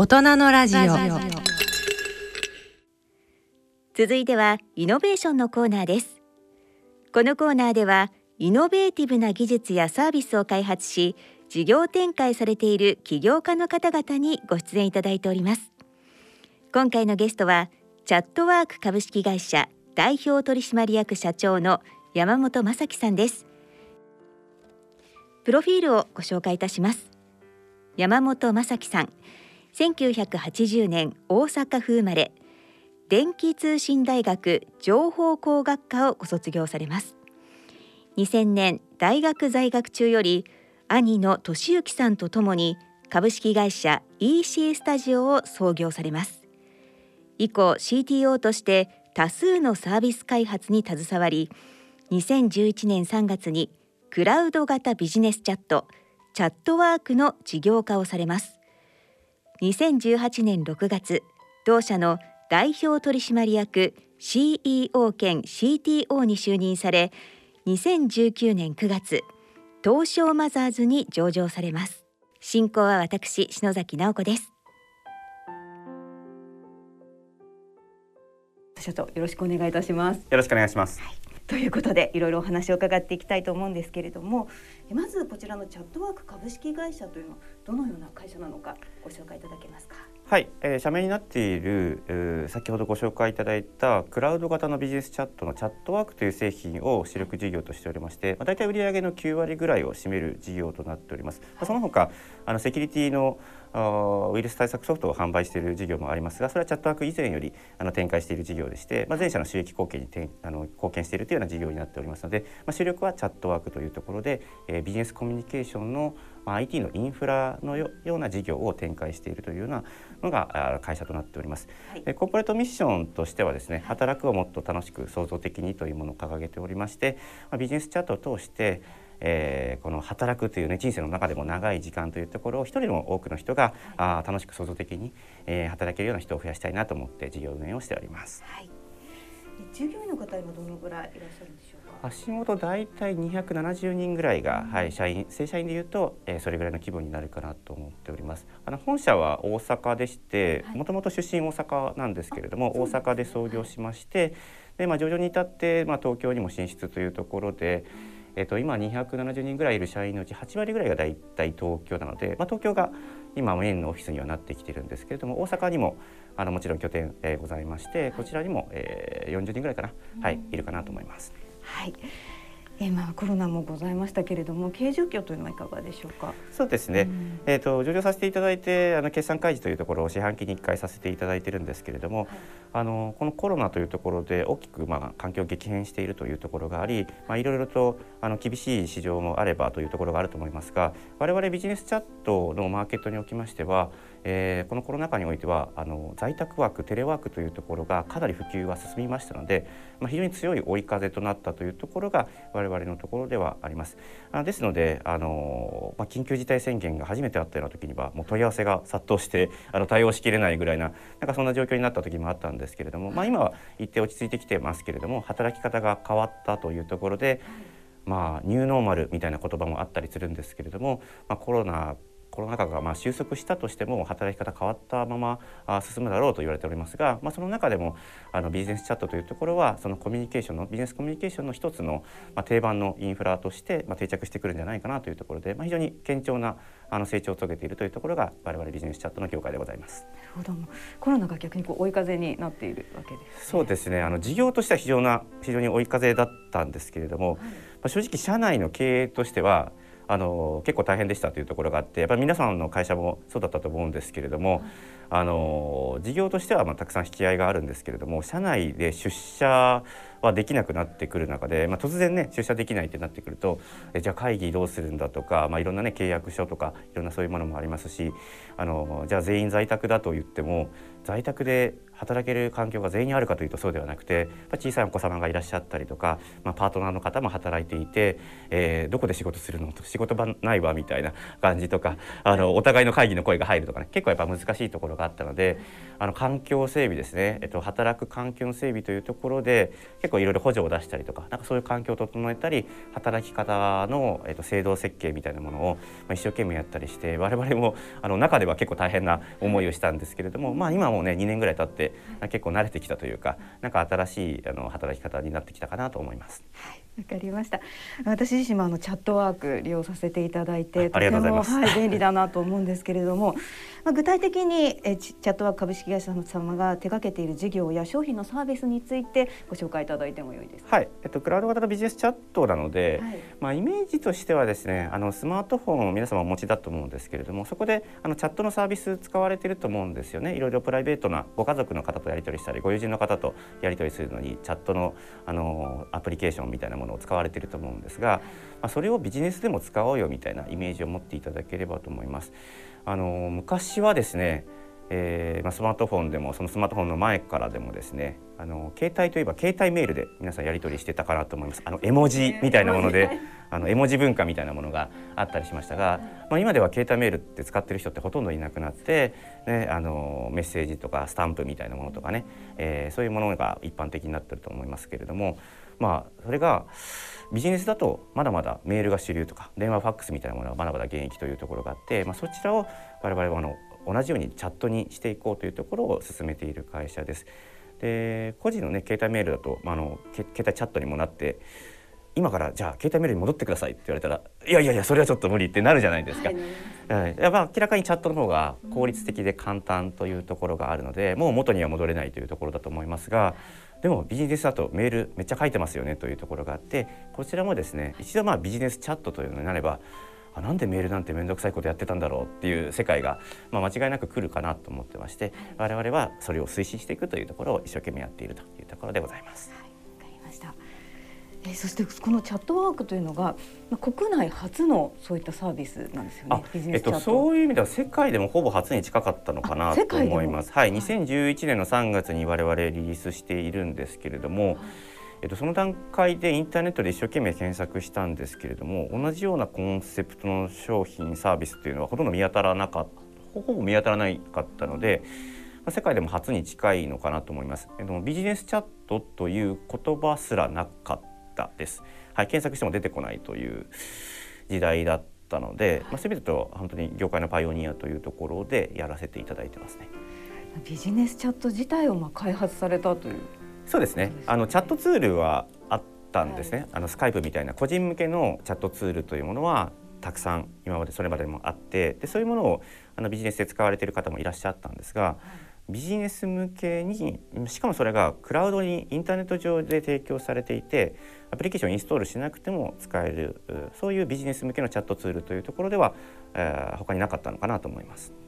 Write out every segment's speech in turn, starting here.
大人のラジオ。続いてはイノベーションのコーナーです。このコーナーではイノベーティブな技術やサービスを開発し事業展開されている起業家の方々にご出演いただいております。今回のゲストはチャットワーク株式会社代表取締役社長の山本正樹さんです。プロフィールをご紹介いたします。山本正樹さん。1980年大阪府生まれ電気通信大学情報工学科をご卒業されます。2000年大学在学中より兄の俊之さんとともに株式会社 EC スタジオを創業されます。以降 CTO として多数のサービス開発に携わり2011年3月にクラウド型ビジネスチャットチャットワークの事業化をされます。2018年6月同社の代表取締役 CEO 兼 CTO に就任され2019年9月東証マザーズに上場されます。進行は私篠崎直子です。社長よろしくお願いいたします。よろしくお願いします、はい、ということでいろいろお話を伺っていきたいと思うんですけれどもまずこちらのチャットワーク株式会社というのはどのような会社なのかご紹介いただけますか？はい、えー、社名になっている、えー、先ほどご紹介いただいたクラウド型のビジネスチャットのチャットワークという製品を主力事業としておりまして、まあ、大体売上の9割ぐらいを占める事業となっております。まあ、その他あのセキュリティのウイルス対策ソフトを販売している事業もありますがそれはチャットワーク以前よりあの展開している事業でして、まあ、前者の収益貢献にてあの貢献しているというような事業になっておりますので、まあ、主力はチャットワークというところで、えー、ビジネスコミュニケーションの、まあ、IT のインフラのような事業を展開しているというようなのが会社となっております。はい、コーポレートミッションとしてはですね働くをもっと楽しく創造的にというものを掲げておりまして、まあ、ビジネスチャットを通してえー、この働くというね人生の中でも長い時間というところを一人でも多くの人が、あ楽しく創造的に、えー、働けるような人を増やしたいなと思って事業運営をしております。はい、従業員の方今どのぐらいいらっしゃるんでし。足元大体270人ぐらいが、うん、はい社員正社員でいうと、えー、それぐらいの規模になるかなと思っております。あの本社は大阪でして、もともと出身大阪なんですけれども、大阪で創業しまして、でまあ徐々に至ってまあ東京にも進出というところで。えっと、今270人ぐらいいる社員のうち8割ぐらいが大体東京なので、まあ、東京が今メインのオフィスにはなってきてるんですけれども大阪にもあのもちろん拠点、えー、ございましてこちらにも、えー、40人ぐらいかな、はい、いるかなと思います。はい。えまあ、コロナもございましたけれども経営状況というのはいかがでしょうか？そうですね、うん、えーと、上場させていただいてあの決算開示というところを四半期に1回させていただいてるんですけれども、はい、あのこのコロナというところで大きく、まあ、環境激変しているというところがあり、まあ、いろいろとあの厳しい市場もあればというところがあると思いますが我々ビジネスチャットのマーケットにおきましてはえー、このコロナ禍においてはあの在宅ワークテレワークというところがかなり普及は進みましたので、まあ、非常に強い追い風となったというところが我々我々のところではあります。あですのであの、まあ、緊急事態宣言が初めてあったような時にはもう問い合わせが殺到して あの対応しきれないぐらいななんかそんな状況になった時もあったんですけれども、まあ、今は一定落ち着いてきてますけれども働き方が変わったというところで。まあ、ニューノーマルみたいな言葉もあったりするんですけれども、まあ、コロナコロナ禍がまあ収束したとしても働き方変わったままあ進むだろうと言われておりますが、まあ、その中でもあのビジネスチャットというところはそのコミュニケーションのビジネスコミュニケーションの一つの、まあ、定番のインフラとして、まあ、定着してくるんじゃないかなというところで、まあ、非常に堅調なあの成長を遂げているというところが我々ビジネスチャットの業界でございます。なるほど。コロナが逆にこう追い風になっているわけです、ね、そうですね。あの事業としては非常な非常に追い風だったんですけれども、はい、まあ、正直社内の経営としてはあの結構大変でしたというところがあってやっぱり皆さんの会社もそうだったと思うんですけれども、あの事業としてはまたくさん引き合いがあるんですけれども社内で出社はできなくなってくる中で、まあ、突然ね出社できないってなってくるとえじゃあ会議どうするんだとか、まあ、いろんなね契約書とかいろんなそういうものもありますしあのじゃあ全員在宅だと言っても在宅で働ける環境が全員にあるかというとそうではなくて小さいお子様がいらっしゃったりとか、まあ、パートナーの方も働いていて、えー、どこで仕事するのと仕事場ないわみたいな 感じとかあのお互いの会議の声が入るとかね結構やっぱ難しいところがあったのであの環境整備ですね、えっと、働く環境の整備というところで結構いろいろ補助を出したりとかなんかそういう環境を整えたり働き方の、えーと、制度設計みたいなものを、まあ、一生懸命やったりして我々もあの中では結構大変な思いをしたんですけれども、まあ、今もね2年ぐらい経って結構慣れてきたというかなんか新しいあの働き方になってきたかなと思います。はいわかりました。私自身もあのチャットワーク利用させていただいて、とてもはい便利だなと思うんですけれども、まあ具体的にえチャットワーク株式会社様が手掛けている事業や商品のサービスについてご紹介いただいてもよいですか？はい、えっとクラウド型のビジネスチャットなので、はい、まあイメージとしてはですね、あのスマートフォンを皆様お持ちだと思うんですけれども、そこであのチャットのサービス使われていると思うんですよね。いろいろプライベートなご家族の方とやり取りしたり、ご友人の方とやり取りするのにチャットのあのアプリケーションみたいなものを使われていると思思うんですが、まあ、それをビジネスでも使おうよみたいなイメージを持っていただければと思います。あの昔はですねえーまあ、スマートフォンでもそのスマートフォンの前からでもですねあの携帯といえば携帯メールで皆さんやり取りしてたかなと思います。あの絵文字みたいなものであの絵文字文化みたいなものがあったりしましたが、まあ、今では携帯メールって使ってる人ってほとんどいなくなって、ね、あのメッセージとかスタンプみたいなものとかね、えー、そういうものが一般的になってると思いますけれどもまあそれがビジネスだとまだまだメールが主流とか電話ファックスみたいなものはまだまだ現役というところがあって、まあ、そちらを我々はあの同じようにチャットにしていこうというところを進めている会社です。で個人のね携帯メールだと、まあ、あの携帯チャットにもなって今からじゃあ携帯メールに戻ってくださいって言われたらいやいやいやそれはちょっと無理ってなるじゃないですか。はい、やっぱ明らかにチャットの方が効率的で簡単というところがあるので、もう元には戻れないというところだと思いますが。でもビジネスだとメールめっちゃ書いてますよねというところがあってこちらもですね一度まあビジネスチャットというのになればあなんでメールなんて面倒くさいことやってたんだろうっていう世界が、まあ、間違いなく来るかなと思ってまして我々はそれを推進していくというところを一生懸命やっているというところでございます。はいえそしてこのチャットワークというのが、まあ、国内初のそういったサービスなんですよね。えっと、そういう意味では世界でもほぼ初に近かったのかなと思います。はい、2011年の3月に我々リリースしているんですけれども。はいえっと、その段階でインターネットで一生懸命検索したんですけれども同じようなコンセプトの商品サービスっていうのはほとんど見当たらなかったほぼ見当たらなかったので、まあ、世界でも初に近いのかなと思います。えっと、ビジネスチャットという言葉すらなかったです。はい、検索しても出てこないという時代だったので、まあ、そういう意味だと本当に業界のパイオニアというところでやらせていただいてますね。ビジネスチャット自体をまあ開発されたというそうですね。あのチャットツールはあったんですね。はい、あのスカイプみたいな個人向けのチャットツールというものはたくさん今までそれまでもあってでそういうものをあのビジネスで使われている方もいらっしゃったんですが、はいビジネス向けにしかもそれがクラウドにインターネット上で提供されていてアプリケーションインストールしなくても使えるそういうビジネス向けのチャットツールというところでは、えー、他になかったのかなと思います。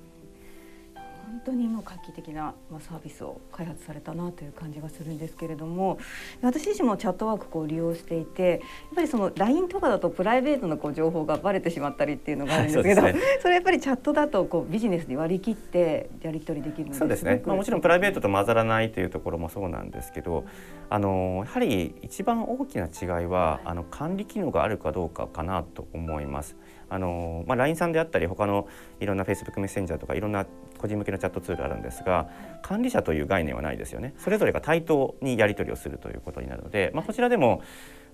本当にもう画期的なサービスを開発されたなという感じがするんですけれども私自身もチャットワークを利用していてやっぱりその LINE とかだとプライベートのこう情報がバレてしまったりっていうのがあるんですけど、はいそね、それやっぱりチャットだとこうビジネスに割り切ってやり取りできるそうですね、まあ、もちろんプライベートと混ざらないというところもそうなんですけどあのやはり一番大きな違いはあの管理機能があるかどうかかなと思います。あのまあ、LINE さんであったり他のいろんな Facebook メッセンジャーとかいろんな個人向けのチャットツールあるんですが管理者という概念はないですよね。それぞれが対等にやり取りをするということになるので、まあ、こちらでも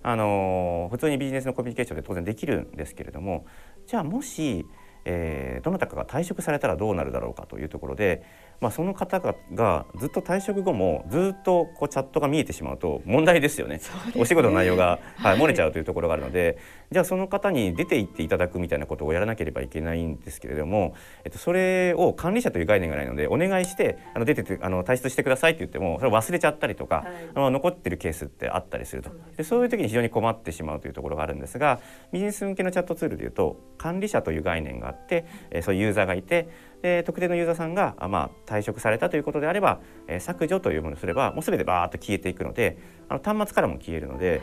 あの普通にビジネスのコミュニケーションで当然できるんですけれどもじゃあもし、えー、どなたかが退職されたらどうなるだろうかというところでまあ、その方がずっと退職後もずっとこうチャットが見えてしまうと問題ですよね、ね、お仕事の内容が、はい、漏れちゃうというところがあるので、じゃあその方に出て行っていただくみたいなことをやらなければいけないんですけれども、えっと、それを管理者という概念がないのでお願いしてあの出ててあの退出してくださいって言ってもそれを忘れちゃったりとか、はい、あの残ってるケースってあったりすると。でそういう時に非常に困ってしまうというところがあるんですがビジネス向けのチャットツールでいうと管理者という概念があって、えそういうユーザーがいて特定のユーザーさんが、まあ、退職されたということであれば、え、削除というものをすればもう全てバーッと消えていくのであの端末からも消えるので。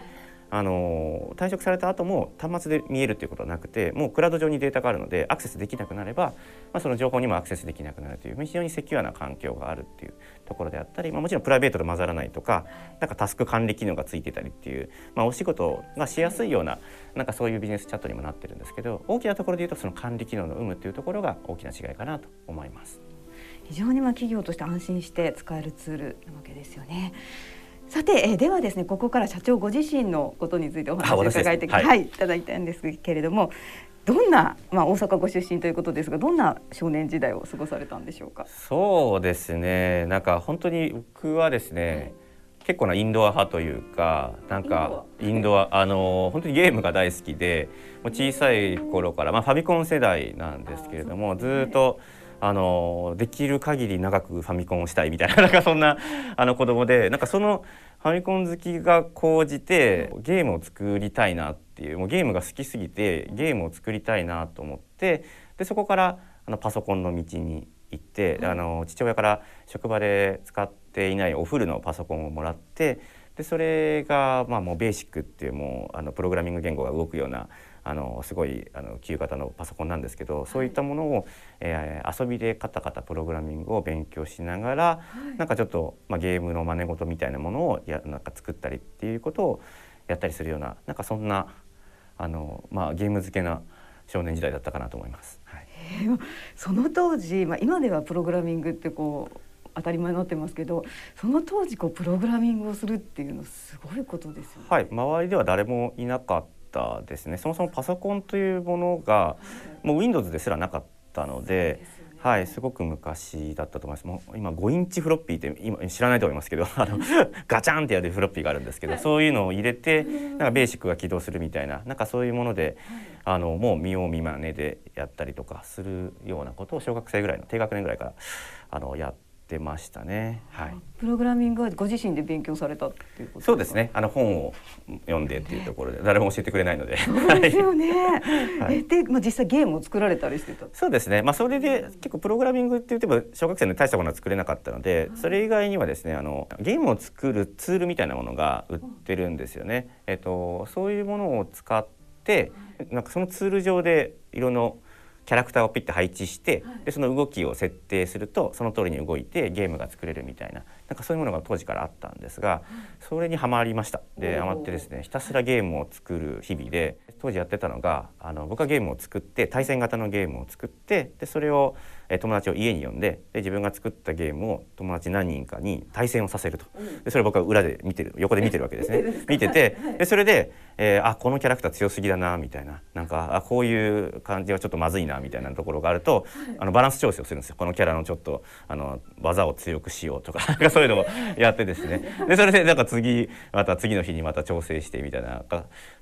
あの退職された後も端末で見えるということはなくてもうクラウド上にデータがあるのでアクセスできなくなれば、まあ、その情報にもアクセスできなくなるという非常にセキュアな環境があるっていうところであったり、まあ、もちろんプライベートと混ざらないとかなんかタスク管理機能がついてたりっていう、まあ、お仕事がしやすいようななんかそういうビジネスチャットにもなってるんですけど大きなところで言うとその管理機能の有無というところが大きな違いかなと思います。非常にま企業として安心して使えるツールなわけですよね。さて、えー、ではですねここから社長ご自身のことについてお話を伺いて、はい、はい、いただいたんですけれどもどんな、まあ、大阪ご出身ということですがどんな少年時代を過ごされたんでしょうか？そうですね。なんか本当に僕はですね、はい。結構なインドア派というかなんかインドアあの本当にゲームが大好きでもう小さい頃から、まあ、ファミコン世代なんですけれどもずっと。あのできる限り長くファミコンをしたいみたいな なんかそんなあの子供でなんかそのファミコン好きが高じてゲームを作りたいなっていうもうゲームが好きすぎてゲームを作りたいなと思ってでそこからあのパソコンの道に行って、あの父親から職場で使っていないおフルのパソコンをもらってでそれがまあもうベーシックっていうもうあのプログラミング言語が動くようなあのすごいあの旧型のパソコンなんですけどそういったものを、えー、遊びでカタカタプログラミングを勉強しながら、はい、なんかちょっと、まあ、ゲームの真似事みたいなものをやなんか作ったりっていうことをやったりするようななんかそんなあの、まあ、ゲーム付けな少年時代だったかなと思います。はい、その当時、まあ、今ではプログラミングってこう当たり前になってますけどその当時こうプログラミングをするっていうのすごいことですよね。はい周りでは誰もいなかっったですね。そもそもパソコンというものがもう Windows ですらなかったので。はい、すごく昔だったと思います。もう今5インチフロッピーって今知らないと思いますけど、あのガチャンってやるフロッピーがあるんですけど、そういうのを入れてなんかベーシックが起動するみたいな、なんかそういうもので、あのもう見よう見まねでやったりとかするようなことを小学生ぐらいの低学年ぐらいからあのやってましたね。はい。プログラミングはご自身で勉強されたっていうことそうですね。あの本を読んでっていうところで、誰も教えてくれないので。そうですよね。はい、で、まあ実際ゲームを作られたりしてた？そうですね。まあそれで結構プログラミングって言っても小学生の大したものは作れなかったので、それ以外にはですね、あのゲームを作るツールみたいなものが売ってるんですよね。えっとそういうものを使って、なんかそのツール上でいろんなキャラクターをピッて配置して、でその動きを設定するとその通りに動いてゲームが作れるみたいななんかそういうものが当時からあったんですがそれにはまりました。でハマってですねひたすらゲームを作る日々で当時やってたのがあの僕はゲームを作って対戦型のゲームを作ってでそれをえ友達を家に呼んでで自分が作ったゲームを友達何人かに対戦をさせると。でそれ僕は裏で見てる横で見てるわけですね。見ててでそれで、えー、あこのキャラクター強すぎだなみたいな。なんかあこういう感じはちょっとまずいなみたいなところがあるとあのバランス調整をするんですよ。このキャラのちょっとあの技を強くしようと かそういうのをやってですね。でそれでなんか次また次の日にまた調整してみたいな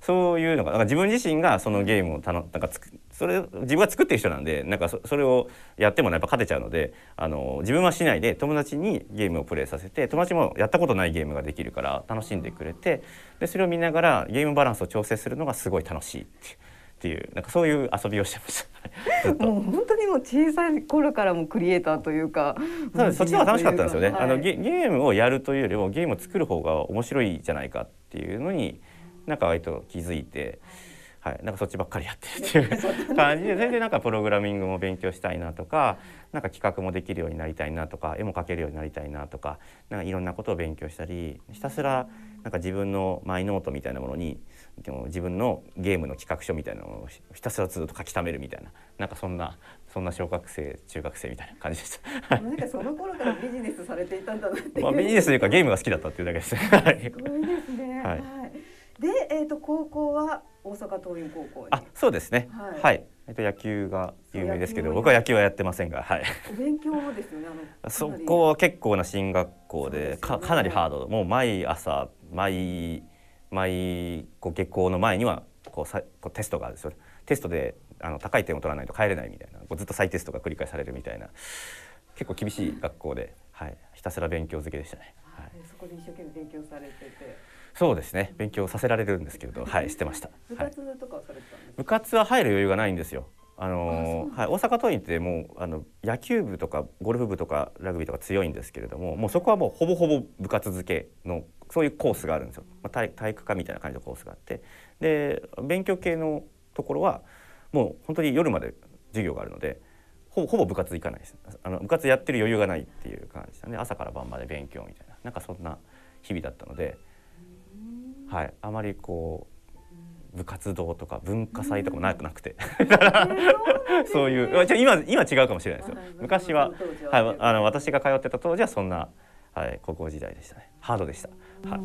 そういうのがなんか自分自身がそのゲームをたのなんかつくそれ自分が作ってる人なんでなんかそれをやってもやっぱ勝てちゃうのであの自分はしないで友達にゲームをプレイさせて友達もやったことないゲームができるから楽しんでくれてでそれを見ながらゲームバランスを調整するのがすごい楽しいっていうなんかそういう遊びをしてました。もう本当にもう小さい頃からもクリエイターというか。そうそっちの方が楽しかったんですよね。はい、あのゲゲームをやるというよりもゲームを作る方が面白いじゃないかっていうのになんか割と気づいて。はい、なんかそっちばっかりやってるっていう感じで全然なんかプログラミングも勉強したいなとかなんか企画もできるようになりたいなとか絵も描けるようになりたいなとかなんかいろんなことを勉強したりひたすらなんか自分のマイノートみたいなものに自分のゲームの企画書みたいなのをひたすらずっと書き溜めるみたいななんかそんなそんな小学生中学生みたいな感じでした。なんかその頃からビジネスされていたんだなってまあビジネスというかゲームが好きだったっていうだけです。すごいですね。はい。で、えっ、ー、と高校は大阪桐蔭高校あ、そうですね。はい。はい、えっ、と野球が有名ですけど、僕は野球はやってませんが、はい。お勉強ですよね。あの そこは結構な進学校で、かかなりハード。もう毎朝毎毎こう下校の前にはこうさこうテストがあるんですよ。テストであの高い点を取らないと帰れないみたいな、こうずっと再テストが繰り返されるみたいな。結構厳しい学校で、はい、ひたすら勉強漬けでしたね。はい、そこで一生懸命勉強されてて。そうですね。勉強させられるんですけれどはいしてました。部活とかされてたんです部活は入る余裕がないんですよ。あのはい、大阪桐蔭ってもうあの野球部とかゴルフ部とかラグビーとか強いんですけれどももうそこはもうほぼほぼ部活付けのそういうコースがあるんですよ、まあ、体体育科みたいな感じのコースがあって。で勉強系のところはもう本当に夜まで授業があるのでほぼほぼ部活行かないです。あの部活やってる余裕がないっていう感じでね朝から晩まで勉強みたいななんかそんな日々だったので。はい、あまりこう部活動とか文化祭とかもなくなくて。そういう今今違うかもしれないですよ。昔ははい、あの私が通ってた当時はそんなはい、高校時代でしたね。ハードでした、はい、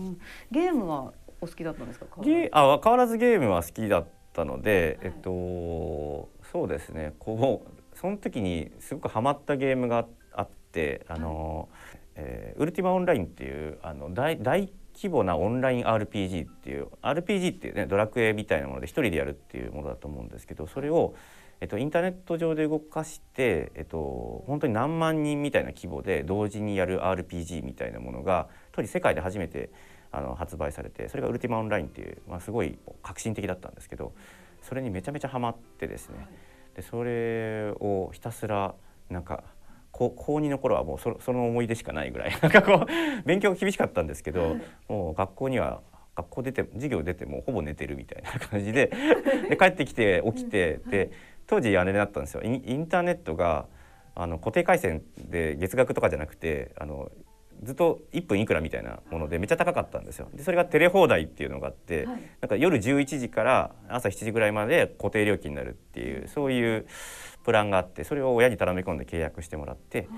ゲームはお好きだったんですか？ゲあ変わらずゲームは好きだったので、はい、えっとそうですね。こうその時にすごくハマったゲームがあってあの、はい、えー、ウルティマオンラインっていうあの大大規模なオンライン RPG っていう RPG っていうねドラクエみたいなもので一人でやるっていうものだと思うんですけどそれを、えっと、インターネット上で動かして、えっと、本当に何万人みたいな規模で同時にやる RPG みたいなものが当時世界で初めてあの発売されてそれがウルティマオンラインっていう、まあ、すごい革新的だったんですけどそれにめちゃめちゃハマってですね。でそれをひたすらなんか高2の頃はもうそその思い出しかないぐらい。なんかこう勉強が厳しかったんですけど、はい、もう学校には学校出て授業出てもほぼ寝てるみたいな感じで。で帰ってきて起きて、で当時あれだったんですよ。インターネットがあの固定回線で月額とかじゃなくてあのずっと1分いくらみたいなものでめっちゃ高かったんですよ。でそれがテレ放題っていうのがあって、はい、なんか夜11時から朝7時ぐらいまで固定料金になるっていうそういうプランがあってそれを親に頼み込んで契約してもらって、はい、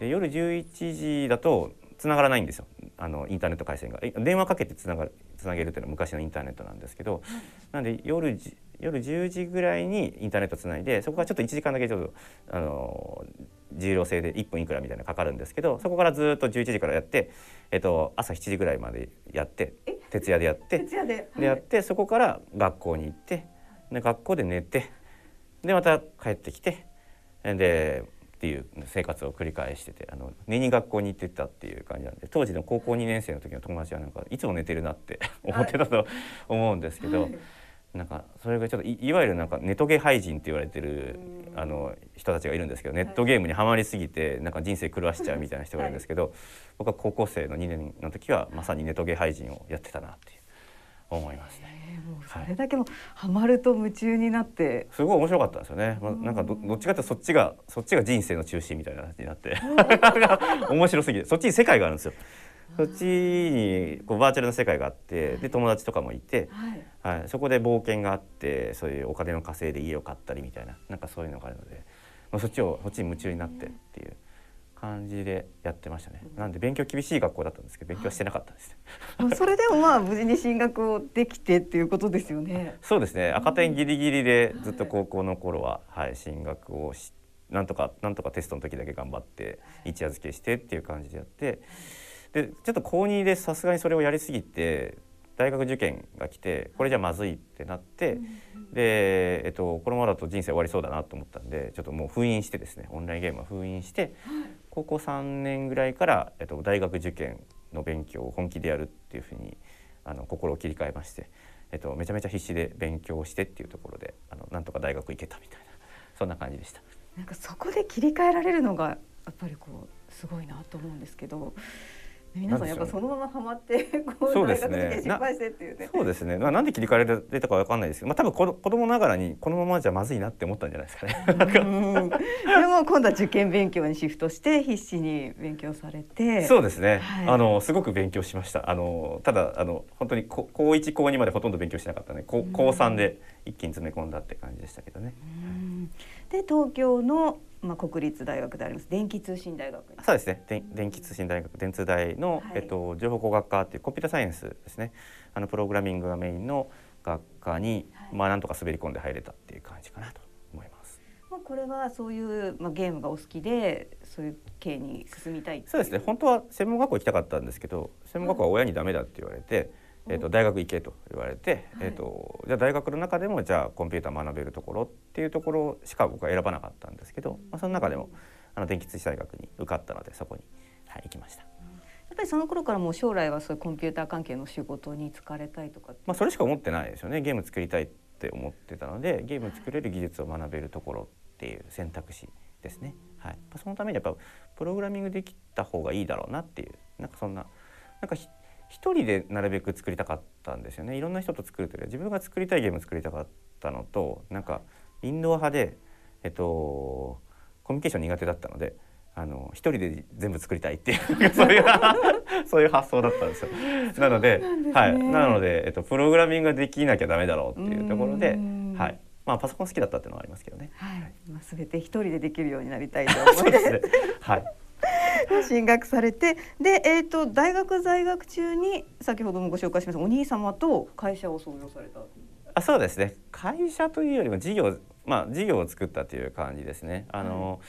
で夜11時だと繋がらないんですよ。あのインターネット回線が。電話かけてつながるつなげるっていうのは昔のインターネットなんですけど、はい、なんで夜夜10時ぐらいにインターネットつないでそこからちょっと1時間だけちょっとあの重量制で1分いくらみたいなかかるんですけどそこからずっと11時からやって、えっと、朝7時ぐらいまでやって徹夜でやって徹夜で,、でやってそこから学校に行ってで学校で寝てでまた帰ってきてでっていう生活を繰り返しててあの寝に学校に行ってたっていう感じなんで当時の高校2年生の時の友達はなんかいつも寝てるなって思ってたと思うんですけど。はいなんかそれがちょっといわゆるなんかネトゲ廃人って言われてるあの人たちがいるんですけどネットゲームにはまりすぎてなんか人生狂わしちゃうみたいな人がいるんですけど、僕は高校生の2年の時はまさにネトゲ廃人をやってたなって思いますね。それだけもハマると夢中になって、すごい面白かったんですよね。まあ、なんかどどっちかってそっちがそっちが人生の中心みたいな感じになって。面白すぎて。そっちに世界があるんですよ。そっちにこうバーチャルな世界があってで友達とかもいて、はい、はい、そこで冒険があってそういうお金の稼いで家を買ったりみたいななんかそういうのがあるので、まあ、そっちをそっちに夢中になってっていう。感じでやってましたね。なんで勉強厳しい学校だったんですけど勉強してなかったです。それでもまあ無事に進学をできてっていうことですよね。そうですね。赤点ギリギリでずっと高校の頃ははい進学をしなんとかなんとかテストの時だけ頑張って一夜漬けしてっていう感じでやって。でちょっと高2でさすがにそれをやりすぎて大学受験が来てこれじゃまずいってなって、うん、で、えっと、このままだと人生終わりそうだなと思ったんでちょっともう封印してですねオンラインゲームは封印して、高校3年ぐらいから、えっと、大学受験の勉強を本気でやるっていうふうにあの心を切り替えまして、えっと、めちゃめちゃ必死で勉強してっていうところであのなんとか大学行けたみたいなそんな感じでした。なんかそこで切り替えられるのがやっぱりこうすごいなと思うんですけど皆さんやっぱそのままハマって こう大学で失敗してっていうね。そうですね。まあなんで切り替えられたかわかんないですけど、まあ多分子子供ながらにこのままじゃまずいなって思ったんじゃないですかね。でも今度は受験勉強にシフトして必死に勉強されて。そうですね。はい、あのすごく勉強しました。あのただあの本当に高高一高二までほとんど勉強しなかったね。高高三で一気に詰め込んだって感じでしたけどね。で東京のまあ、国立大学であります。電気通信大学そうですね。電気通信大学電通大の、はい、えっと、情報工学科っていうコンピュータサイエンスですね。あのプログラミングがメインの学科に、はい、まあなんとか滑り込んで入れたっていう感じかなと思います。まあ、これはそういう、まあ、ゲームがお好きでそういう系に進みたいそうですね。本当は専門学校行きたかったんですけど専門学校は親にダメだって言われて、えーと、大学行けと言われて、えーと、じゃあ大学の中でもじゃあコンピューター学べるところっていうところしか僕は選ばなかったんですけど、まあ、その中でもあの電気通信大学に受かったのでそこに、はい、行きました。やっぱりその頃からもう将来はそういうコンピューター関係の仕事に就かれたいとかまあそれしか思ってないですよね。ゲーム作りたいって思ってたのでゲーム作れる技術を学べるところっていう選択肢ですね。はい、そのためにやっぱプログラミングできた方がいいだろうなっていうなんかそんななんか一人でなるべく作りたかったんですよねいろんな人と作るというより自分が作りたいゲーム作りたかったのとなんかインドア派で、えっと、コミュニケーション苦手だったのであの一人で全部作りたいっていう そういう そういう発想だったんですよ。なので、ね、はい、なので、えっと、プログラミングができなきゃダメだろうっていうところで、はい、まあパソコン好きだったっていうのはありますけどね。はい、まあ、全て一人でできるようになりたいと思います。ね、はい。進学されてで、えーと、大学在学中に先ほどもご紹介しましたお兄様と会社を創業された。あそうですね。会社というよりも事業まあ事業を作ったという感じですね。あの、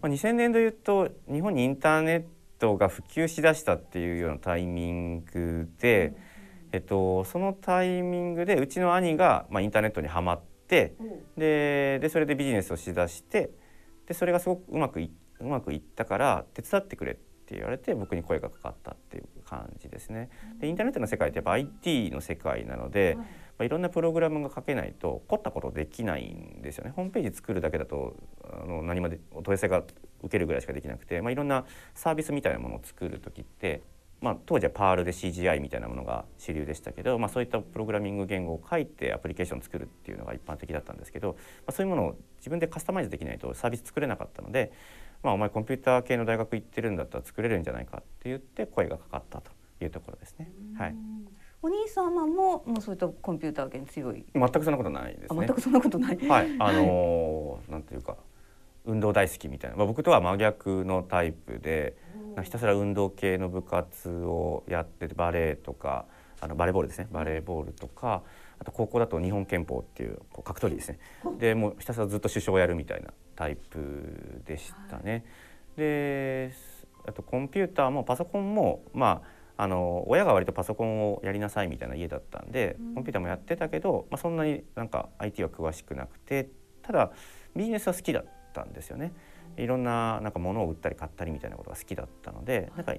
まあ、2000年でいうと日本にインターネットが普及しだしたっていうようなタイミングで、うん、えっと、そのタイミングでうちの兄が、まあ、インターネットにはまって、う。ん、ででそれでビジネスをしだしてでそれがすごくうまくいうまくいったから手伝ってくれって言われて僕に声がかかったっていう感じですね。でインターネットの世界ってやっぱ IT の世界なので、はいまあ、いろんなプログラムが書けないと凝ったことできないんですよね。ホームページ作るだけだとあの何までお問い合わせが受けるぐらいしかできなくて、まあ、いろんなサービスみたいなものを作る時って、まあ、当時はパールで CGI みたいなものが主流でしたけど、まあ、そういったプログラミング言語を書いてアプリケーションを作るっていうのが一般的だったんですけど、まあ、そういうものを自分でカスタマイズできないとサービス作れなかったので、まあ、お前コンピューター系の大学行ってるんだったら作れるんじゃないかって言って声がかかったというところですね。はい。お兄様ももうそういったコンピューター系に強い？全くそんなことないですね。全くそんなことない。はい。あのー、なんていうか運動大好きみたいな、まあ、僕とは真逆のタイプでひたすら運動系の部活をやっててバレエとかあのバレーボールですね。バレーボールとかあと高校だと日本憲法っていうこう格闘技ですね。でもうひたすらずっと首相をやるみたいなタイプでしたね。はい、であとコンピューターもパソコンもまああの親が割とパソコンをやりなさいみたいな家だったんで、コンピューターもやってたけど、まあ、そんなになんか IT は詳しくなくてただビジネスは好きだったんですよね。いろんななんか物を売ったり買ったりみたいなことが好きだったので、なんか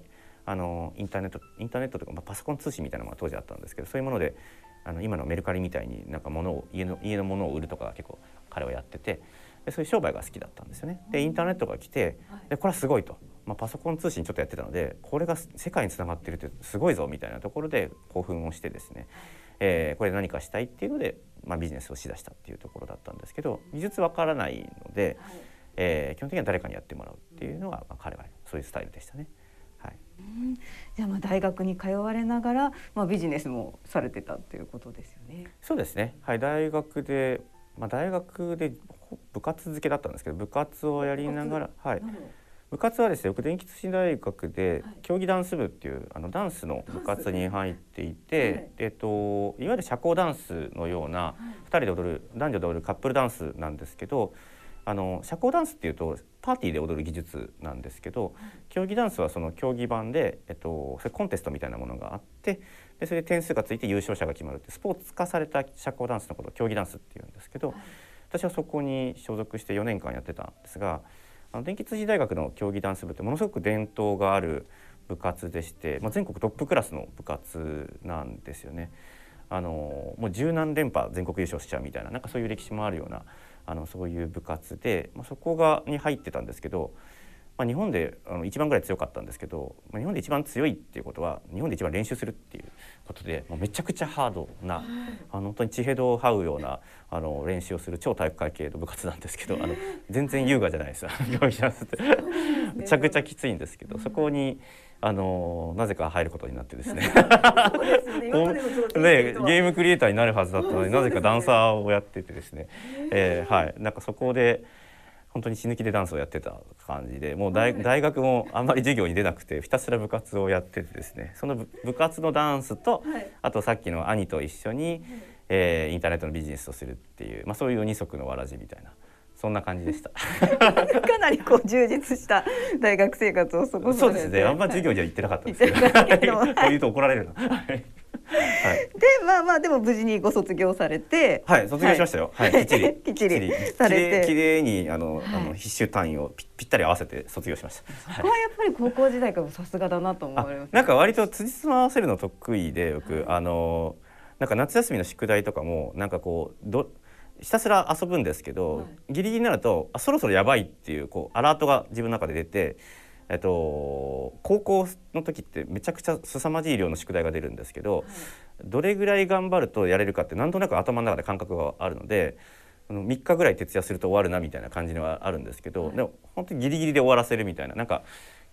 あのインターネットインターネットとか、まあ、パソコン通信みたいなのが当時あったんですけどそういうものであの今のメルカリみたいになんか物を家の家のものを売るとか結構彼はやっててでそういう商売が好きだったんですよね。でインターネットが来てでこれはすごいと。まあ、パソコン通信ちょっとやってたのでこれが世界につながってるってすごいぞみたいなところで興奮をしてですね、えー、これ何かしたいっていうので、まあ、ビジネスをしだしたっていうところだったんですけど技術わからないので、はい、えー、基本的には誰かにやってもらうっていうのが、まあ、彼はそういうスタイルでしたね。はい、じゃあまあ大学に通われながら、まあ、ビジネスもされてたっていうことですよね。そうですね、はい、大学で、まあ、大学で部活付けだったんですけど部活をやりながら、はい、部活はですね僕電気通信大学で競技ダンス部っていうあのダンスの部活に入っていて、えっと、いわゆる社交ダンスのような2人で踊る男女で踊るカップルダンスなんですけどあの社交ダンスっていうとパーティーで踊る技術なんですけど競技ダンスはその競技版で、えっと、それコンテストみたいなものがあってでそれで点数がついて優勝者が決まるってスポーツ化された社交ダンスのことを競技ダンスっていうんですけど私はそこに所属して4年間やってたんですが。あの電気通信大学の競技ダンス部ってものすごく伝統がある部活でして、まあ、全国トップクラスの部活なんですよね。あのもう十何連覇全国優勝しちゃうみたいななんかそういう歴史もあるようなあのそういう部活で、まあ、そこがに入ってたんですけどまあ、日本であの一番ぐらい強かったんですけど、まあ、日本で一番強いっていうことは日本で一番練習するっていうことでもうめちゃくちゃハードなあの本当に地平道を這うようなあの練習をする超体育会系の部活なんですけどあの全然優雅じゃないです競技ダンスってめちゃくちゃきついんですけどそこにあのなぜか入ることになってですね。ね、ゲームクリエイターになるはずだったのになぜかダンサーをやっててですね、えー、はい。なんかそこで。本当に死ぬ気でダンスをやってた感じでもう大,、大学もあんまり授業に出なくてひたすら部活をやっててですねその部活のダンスと、はい、あとさっきの兄と一緒に、はい、えー、インターネットのビジネスをするっていう、まあ、そういう二足のわらじみたいなそんな感じでした。かなりこう充実した大学生活を過ごそうですね。あんま授業には行ってなかったですけど。こう言うと怒られるな。はい、でまあまあでも無事にご卒業されて。はい卒業しましたよ、はい、きっちり。きっちりされて。きれいにあの、あの必修単位をぴぴったり合わせて卒業しました、そこはやっぱり高校時代からさすがだなと思われます。なんか割と辻褄合わせるの得意でよく、あのなんか夏休みの宿題とかもなんかこうどひたすら遊ぶんですけど、はい、ギリギリになるとあそろそろやばいっていうこうアラートが自分の中で出てえっと、高校の時ってめちゃくちゃ凄まじい量の宿題が出るんですけど、はい、どれぐらい頑張るとやれるかってなんとなく頭の中で感覚があるのであの3日ぐらい徹夜すると終わるなみたいな感じにはあるんですけど、はい、でも本当にギリギリで終わらせるみたいななんか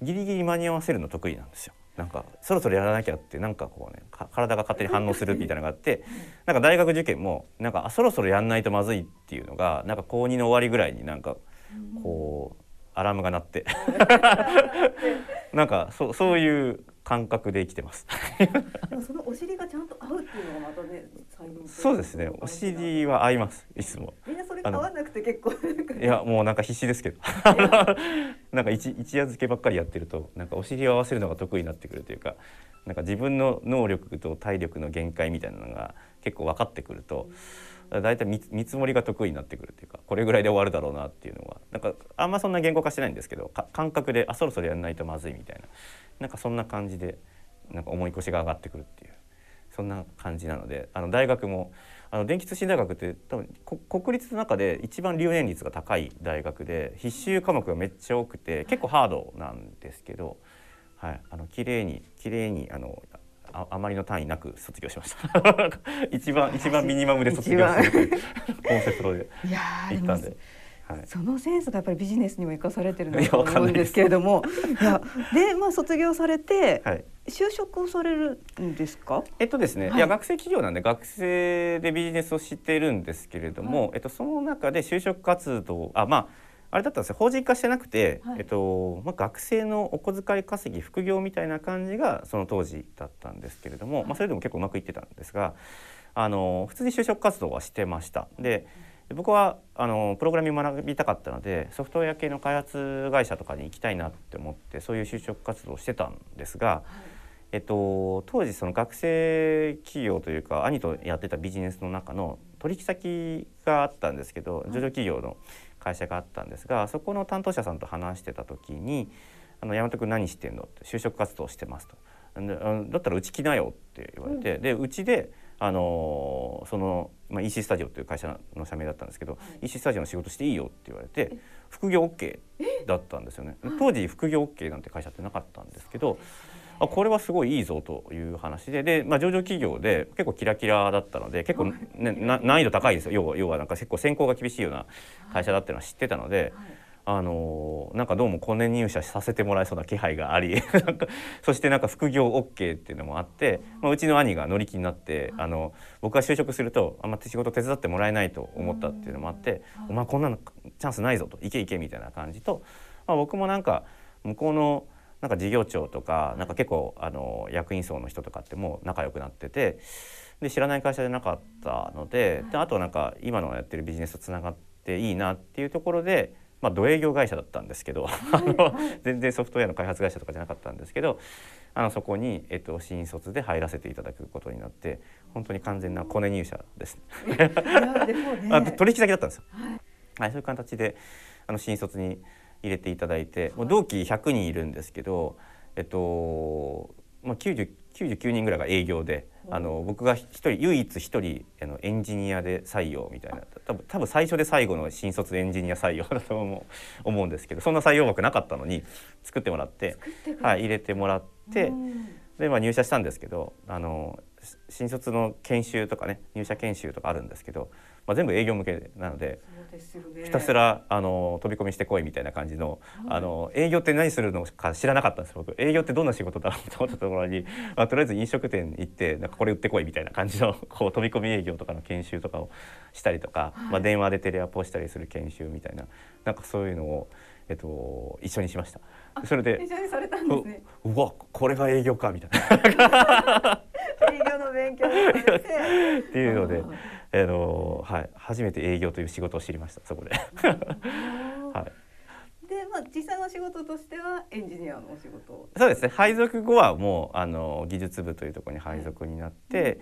ギリギリ間に合わせるの得意なんですよ。なんかそろそろやらなきゃってなんかこうね体が勝手に反応するみたいなのがあって なんか大学受験もなんかそろそろやんないとまずいっていうのがなんか高2の終わりぐらいになんかこうアラームが鳴ってなんかそそういう感覚で生きてます。でもそのお尻がちゃんと合うっていうのがまたね、そうですね。お尻は合います。いつも。みんなそれ合わなくて結構いやもうなんか必死ですけど。なんか一一夜漬けばっかりやってるとなんかお尻を合わせるのが得意になってくるというか、なんか自分の能力と体力の限界みたいなのが結構分かってくると。だいたい見積もりが得意になってくるっていうかこれぐらいで終わるだろうなっていうのは。なんかあんまそんな言語化してないんですけど感覚であそろそろやらないとまずいみたいな。なんかそんな感じでなんか重い腰が上がってくるっていう。そんな感じなのであの大学もあの電気通信大学って多分国立の中で一番留年率が高い大学で必修科目がめっちゃ多くて結構ハードなんですけど、はい、あの綺麗に綺麗にあのああまりの単位なく卒業しました。一番一番ミニマムで卒業するコンセプトで。行ったんで。はい、そのセンスがやっぱりビジネスにも生かされてるなと思うんですけれども。いやで、まあ、卒業されて、はい、就職をされるんですか？えっとですね、はい、いや学生企業なんで学生でビジネスをしてるんですけれども、えっと、その中で就職活動あまああれだったんですよ。法人化してなくて、はい、えっとまあ、学生のお小遣い稼ぎ副業みたいな感じがその当時だったんですけれども、はい、まあ、それでも結構うまくいってたんですがあの普通に就職活動はしてました。で僕はあのプログラミング学びたかったのでソフトウェア系の開発会社とかに行きたいなって思ってそういう就職活動をしてたんですが、はい、えっと、当時その学生企業というか兄とやってたビジネスの中の取引先があったんですけど上場企業の会社があったんですがそこの担当者さんと話してた時に「あの大和君何してんの?」って「就職活動してます」と。だったらうち来なよって言われて、うん、でうちであのその、まあ、EC スタジオっていう会社の社名だったんですけど、はい、EC スタジオの仕事していいよって言われて副業 OK だったんですよね。当時副業 OK なんて会社ってなかったんですけどあこれはすごいいいぞという話で。で、まあ、上場企業で結構キラキラだったので結構、ね、難易度高いですよ。要は要はなんか結構選考が厳しいような会社だっていうのは知ってたので。はい。あのなんかどうもコネ入社させてもらえそうな気配があり そしてなんか副業 OK っていうのもあって、まあ、うちの兄が乗り気になってあの僕が就職するとあんま仕事手伝ってもらえないと思ったっていうのもあって「お前こんなのチャンスないぞ」と「行け行け」みたいな感じと、まあ、僕もなんか向こうのなんか事業長とかなんか結構あの役員層の人とかってもう仲良くなっててで知らない会社でなかったのでであとはなんか今のやってるビジネスとつながっていいなっていうところでまあ、土営業会社だったんですけど、あの全然ソフトウェアの開発会社とかじゃなかったんですけどあのそこに、えっと、新卒で入らせていただくことになって本当に完全なコネ入社です。ね、取引先だったんですよ。はい、そういう形であの新卒に入れていただいて、もう同期100人いるんですけど、えっとまあ、90 99人ぐらいが営業であの僕が一人唯一一人あのエンジニアで採用みたいな。多分多分最初で最後の新卒エンジニア採用だと思う思うんですけどそんな採用枠なかったのに作ってもらってはい、入れてもらってで、まあ、入社したんですけどあの新卒の研修とかね入社研修とかあるんですけど、まあ、全部営業向けなのでひたすらあの飛び込みしてこいみたいな感じの,、あの営業って何するのか知らなかったんです僕。営業ってどんな仕事だろうと思ったところに、まあ、とりあえず飲食店行ってなんかこれ売ってこいみたいな感じの こう飛び込み営業とかの研修とかをしたりとか、まあ、電話でテレアポしたりする研修みたいななんかそういうのを、えっと、一緒にしました。それでうわこれが営業かみたいな。営業の勉強っていうので。あのはい、初めて営業という仕事を知りましたそこで。はい、でまあ実際の仕事としてはエンジニアのお仕事そうですね配属後はもうあの技術部というところに配属になって、はい、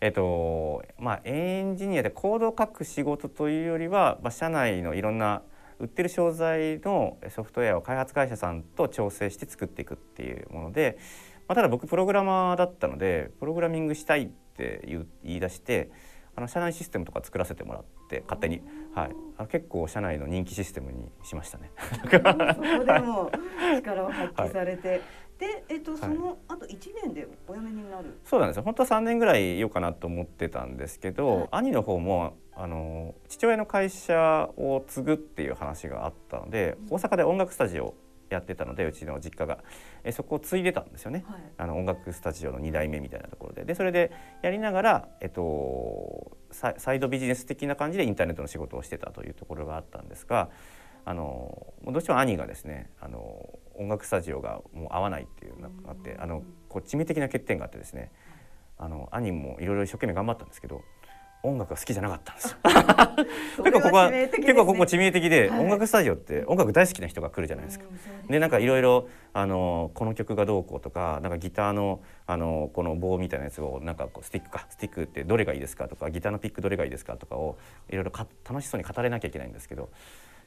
えっとまあエンジニアでコードを書く仕事というよりは、まあ、社内のいろんな売ってる商材のソフトウェアを開発会社さんと調整して作っていくっていうもので、まあ、ただ僕プログラマーだったのでプログラミングしたいって言い出して。あの社内システムとか作らせてもらって勝手に、はい、あの結構社内の人気システムにしましたね。そこでも 力を発揮されて、はい、で、えっと、そのあと1年でお辞めになる、そうなんですよ。本当は3年ぐらいいようかなと思ってたんですけど、はい、兄の方もあの父親の会社を継ぐっていう話があったので大阪で音楽スタジオやってたのでうちの実家が。えそこを継いでたんですよね、はい、あの音楽スタジオの2代目みたいなところで。でそれでやりながら、えっと、サイドビジネス的な感じでインターネットの仕事をしてたというところがあったんですがあのどうしても兄がですねあの音楽スタジオがもう合わないっていうのがあってあのこう致命的な欠点があってですねあの兄もいろいろ一生懸命頑張ったんですけど音楽が好きじゃなかったんですよ。結構ここは、ね、結構ここ致命的で、はい、音楽スタジオって音楽大好きな人が来るじゃないですか。うん、でなんかいろいろあのこの曲がどうこうとかなんかギターのあのこの棒みたいなやつをなんかこうスティックかスティックってどれがいいですかとかギターのピックどれがいいですかとかをいろいろ楽しそうに語れなきゃいけないんですけど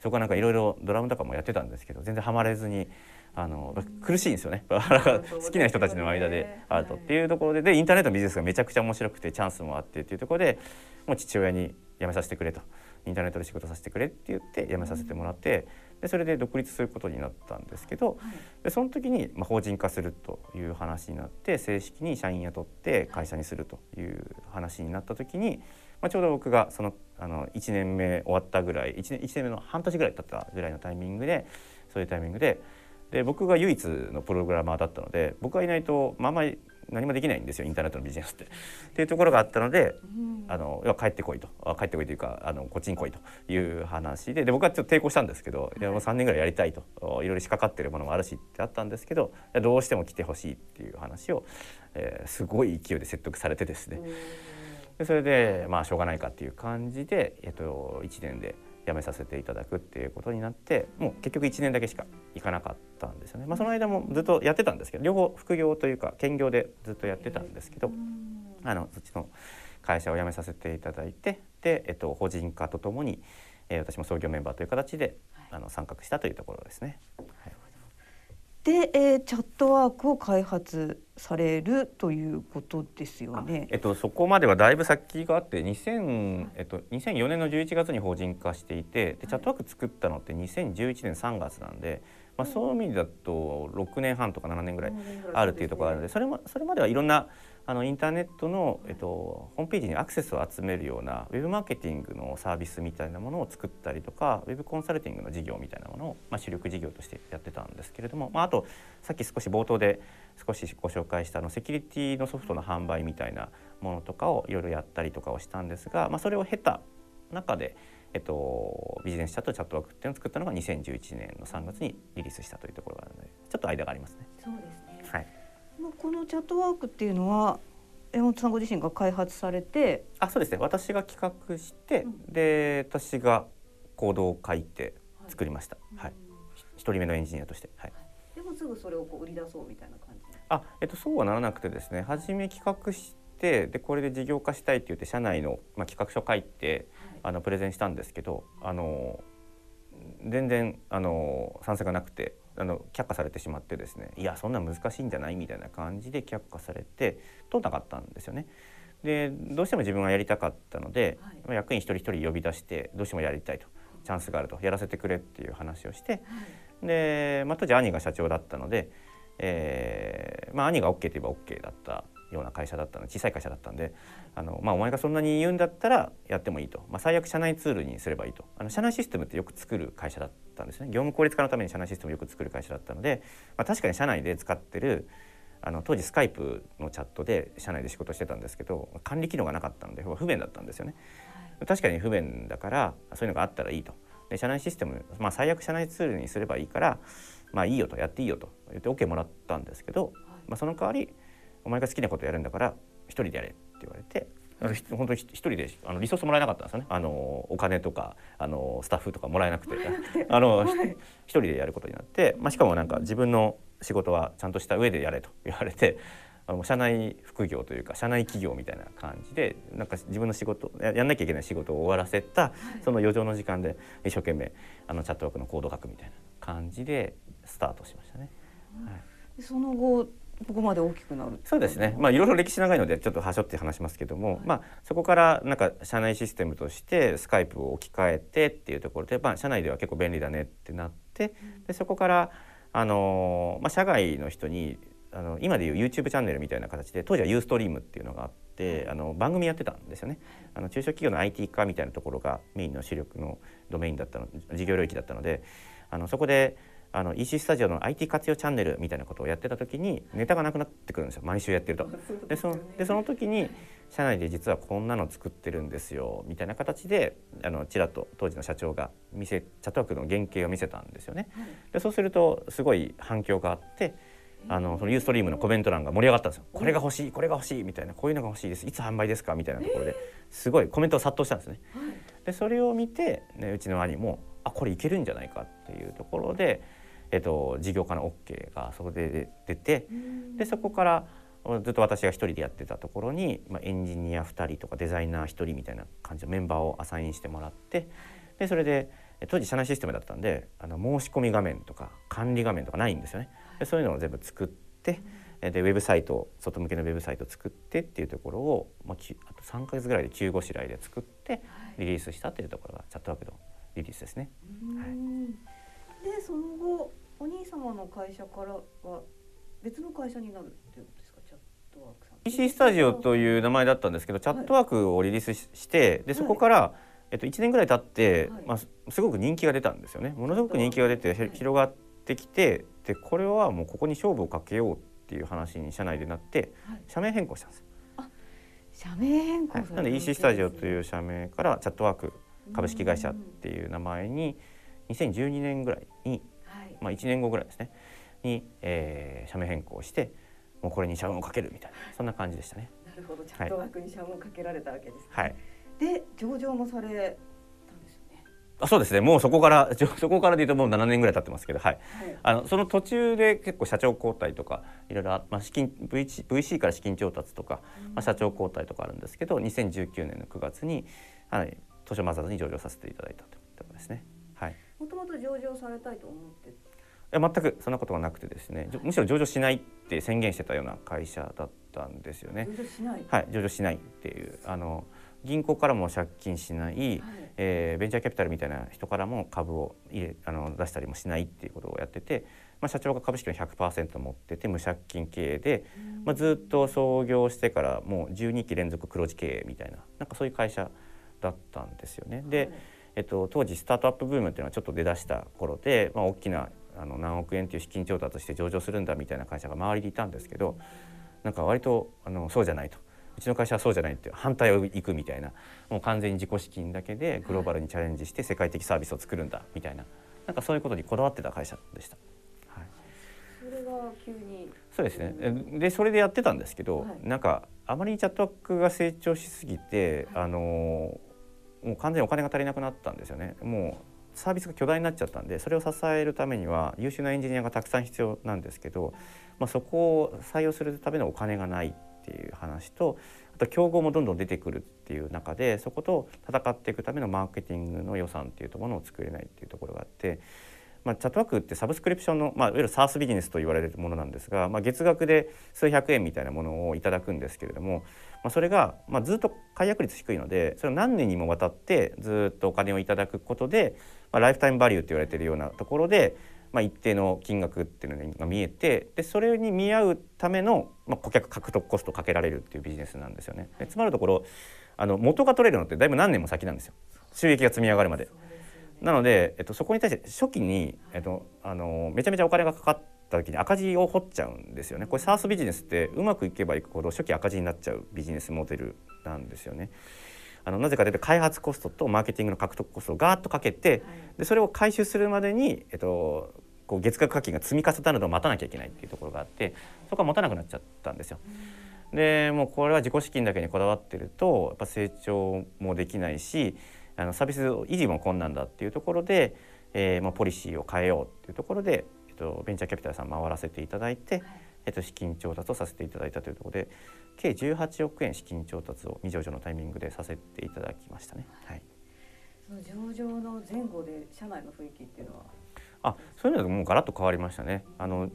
そこはなんかいろいろドラムとかもやってたんですけど全然ハマれずにあの苦しいんですよね。好きな人たちの間であるとっていうところで。でインターネットのビジネスがめちゃくちゃ面白くてチャンスもあってっていうところでもう父親に辞めさせてくれと。インターネットで仕事させてくれって言って辞めさせてもらってでそれで独立することになったんですけどでその時に、まあ、法人化するという話になって正式に社員雇って会社にするという話になった時に、まあ、ちょうど僕がそのあの1年目終わったぐらい 1, 年1年目の半年ぐらい経ったぐらいのタイミングでそういうタイミングで。で僕が唯一のプログラマーだったので僕がいないと、まあ、あんまり何もできないんですよインターネットのビジネスって。っていうところがあったので、あの要は帰ってこいと。帰ってこいというかあのこっちに来いという話でで僕はちょっと抵抗したんですけど、い。やもう3年ぐらいやりたいと。いろいろ仕掛かってるものもあるしってあったんですけどどうしても来てほしいっていう話を、えー、すごい勢いで説得されてですね。でそれでまあしょうがないかっていう感じで、えっと、1年で辞めさせていただくっていうことになってもう結局1年だけしか行かなかったんですよね。まあ、その間もずっとやってたんですけど両方副業というか兼業でずっとやってたんですけどあのそっちの会社を辞めさせていただいてで、えっと、法人化とともに、えー、私も創業メンバーという形であの参画したというところですね。はいで、えー、チャットワークを開発されるということですよね。えっとそこまではだいぶ先があって2000、えっと、2004年の11月に法人化していてでチャットワーク作ったのって2011年3月なんで、まあ、そういう意味だと6年半とか7年ぐらいあるっていうところがあるのでそれもそれまではいろんなあのインターネットの、えっと、ホームページにアクセスを集めるようなウェブマーケティングのサービスみたいなものを作ったりとかウェブコンサルティングの事業みたいなものを、まあ、主力事業としてやってたんですけれども、まあ、あとさっき少し冒頭で少しご紹介したあのセキュリティのソフトの販売みたいなものとかをいろいろやったりとかをしたんですが、まあ、それを経た中で、えっと、ビジネスチャットチャットワークっていうのを作ったのが2011年の3月にリリースしたというところがあるのでちょっと間がありますね。そうですね。はい、このチャットワークっていうのは山本さんご自身が開発されてあそうですね。私が企画して、うん、で私がコードを書いて作りました、はい、はい、一人目のエンジニアとして、はい、でもすぐそれをこう売り出そうみたいな感じあ、えっと、そうはならなくてですね。初め企画してでこれで事業化したいって言って社内の、まあ、企画書書いて、はい、あのプレゼンしたんですけどあの全然あの賛成がなくてあの却下されてしまってですねいやそんな難しいんじゃないみたいな感じで却下されて通らなかったんですよね。でどうしても自分がやりたかったので、はい、役員一人一人呼び出してどうしてもやりたいと。チャンスがあると。やらせてくれっていう話をして、はい、で、まあ、当時兄が社長だったので、えーまあ、兄が OK と言えば OK だったような会社だったの小さい会社だったんであの、まあ、お前がそんなに言うんだったらやってもいいと、まあ、最悪社内ツールにすればいいと。あの社内システムってよく作る会社だったんですね。業務効率化のために社内システムをよく作る会社だったので、まあ、確かに社内で使ってるあの当時スカイプのチャットで社内で仕事してたんですけど管理機能がなかったので不便だったんですよね。確かに不便だからそういうのがあったらいいと。で社内システム、まあ、最悪社内ツールにすればいいからまあいいよとやっていいよと言って OK もらったんですけど、まあ、その代わりお前が好きなことやるんだから一人でやれって言われて本当に一人であのリソースもらえなかったんですよね。あのお金とかあのスタッフとかもらえなくて。あの一、人でやることになって、まあ、しかもなんか自分の仕事はちゃんとした上でやれと言われてあの社内副業というか社内企業みたいな感じでなんか自分の仕事ややんなきゃいけない仕事を終わらせた、その余剰の時間で一生懸命あのチャットワークのコード書くみたいな感じでスタートしましたね。はい、その後ここまで大きくなるそうですね。まあいろいろ歴史長いのでちょっとはしょって話しますけども、はい、まあそこからなんか社内システムとしてスカイプを置き換えてっていうところで、まあ、社内では結構便利だねってなって、うん、でそこからあの、まあ、社外の人にあの今でいう YouTube チャンネルみたいな形で当時はユーストリームっていうのがあってあの番組やってたんですよね。あの中小企業の IT 化みたいなところがメインの主力のドメインだったの事業領域だったのであのそこであの EC スタジオの IT 活用チャンネルみたいなことをやってた時にネタがなくなってくるんですよ。毎週やってると。でそのでその時に社内で実はこんなの作ってるんですよみたいな形であのちらっと当時の社長が見せチャットワークの原型を見せたんですよね。でそうするとすごい反響があってあのそのユーストリームのコメント欄が盛り上がったんですよ。これが欲しいこれが欲しいみたいな。こういうのが欲しいです。いつ販売ですか？みたいなところですごいコメントが殺到したんですね。でそれを見て、ね、うちの兄もあこれいけるんじゃないかっていうところで、えっと、事業家の OK がそこで出てでそこからずっと私が一人でやってたところに、まあ、エンジニア2人とかデザイナー1人みたいな感じのメンバーをアサインしてもらってでそれで当時社内システムだったんであの申し込み画面とか管理画面とかないんですよね。でそういうのを全部作ってでウェブサイト外向けのウェブサイト作ってっていうところを、まあ、あと3か月ぐらいで中5しらいで作ってリリースしたっていうところがチャットワークのリリースですね。はい、でその後お兄様の会社からは別の会社になるっていうことですか？チャットワークさん。PC スタジオという名前だったんですけどチャットワークをリリースして、でそこから、はいえっと、1年ぐらい経って、はい、まあ、すごく人気が出たんですよね。ものすごく人気が出て、広がってきてでこれはもうここに勝負をかけようっていう話に社内でなって、はい、社名変更したんです社名変更、はい、なので EC スタジオという社名からチャットワーク株式会社っていう名前に2012年ぐらいに、はい、まあ、1年後ぐらいですね。に、えー、社名変更してもうこれに社運をかけるみたいなそんな感じでしたね。なるほど。チャットワークに社運をかけられたわけですね。はい。で上場もされたんですよね。あそうですね。もうそこから そこからで言うともう7年ぐらい経ってますけど、はい、はい、あのその途中で結構社長交代とかいろいろ、まあ、資金 VC, VC から資金調達とか、まあ、社長交代とかあるんですけど2019年の9月に、はい、東証マザーズに上場させていただいたということですね。はい、もともと上場されたいと思って。いや全くそんなことはなくてですね。むしろ上場しないって宣言してたような会社だったんですよね。上場しない。はい上場しないっていう。あの銀行からも借金しない、はい、えー、ベンチャーキャピタルみたいな人からも株を入れあの出したりもしないっていうことをやってて、まあ、社長が株式の100%持ってて無借金経営で、まあ、ずっと創業してからもう12期連続黒字経営みたいななんかそういう会社だったんですよね。で、はい、えっと、当時スタートアップブームっていうのはちょっと出だした頃で、まあ、大きなあの何億円っていう資金調達して上場するんだみたいな会社が周りにいたんですけどなんか割とあのそうじゃないと。うちの会社はそうじゃないって反対をいくみたいな。もう完全に自己資金だけでグローバルにチャレンジして世界的サービスを作るんだみたいな。なんかそういうことにこだわってた会社でした。はい、それが急に。そうですね。でそれでやってたんですけど、はい、なんかあまりチャットワークが成長しすぎて、はい、あのもう完全にお金が足りなくなったんですよね。もうサービスが巨大になっちゃったんでそれを支えるためには優秀なエンジニアがたくさん必要なんですけど、まあ、そこを採用するためのお金がないっていう話とあと競合もどんどん出てくるっていう中でそこと戦っていくためのマーケティングの予算っていうところを作れないっていうところがあって。まあ、チャットワークってサブスクリプションの、まあ、いわゆる SARS ビジネスと言われるものなんですが、まあ、月額で数百円みたいなものをいただくんですけれども、まあ、それが、まあ、ずっと解約率低いのでそれを何年にもわたってずっとお金をいただくことで、まあ、ライフタイムバリューって言われているようなところでまあ、一定の金額っていうのが見えてでそれに見合うための、まあ、顧客獲得コストをかけられるっていうビジネスなんですよね。でつまるところあの元が取れるのってだいぶ何年も先なんですよ収益が積み上がるまで。なので、えっと、そこに対して初期に、えっと、あのめちゃめちゃお金がかかった時に赤字を掘っちゃうんですよね。これ SARS ビジネスってうまくいけばいくほど初期赤字になっちゃうビジネスモデルなんですよね。あのなぜかというと開発コストとマーケティングの獲得コストをガーッとかけて、でそれを回収するまでに、えっと、こう月額課金が積み重なるのを待たなきゃいけないっていうところがあってそこは持たなくなっちゃったんですよ。でもうこれは自己資金だけにこだわってるとやっぱ成長もできないしあのサービス維持も困難だっていうところで、えー、まあポリシーを変えようっていうところで、と、ベンチャーキャピタルさん回らせていただいて、えっと、資金調達をさせていただいたというところで計18億円資金調達を未上場のタイミングでさせていただきましたね。はい、その上場の前後で社内の雰囲気っていうのは？あそういうのがもうガラッと変わりましたね。あの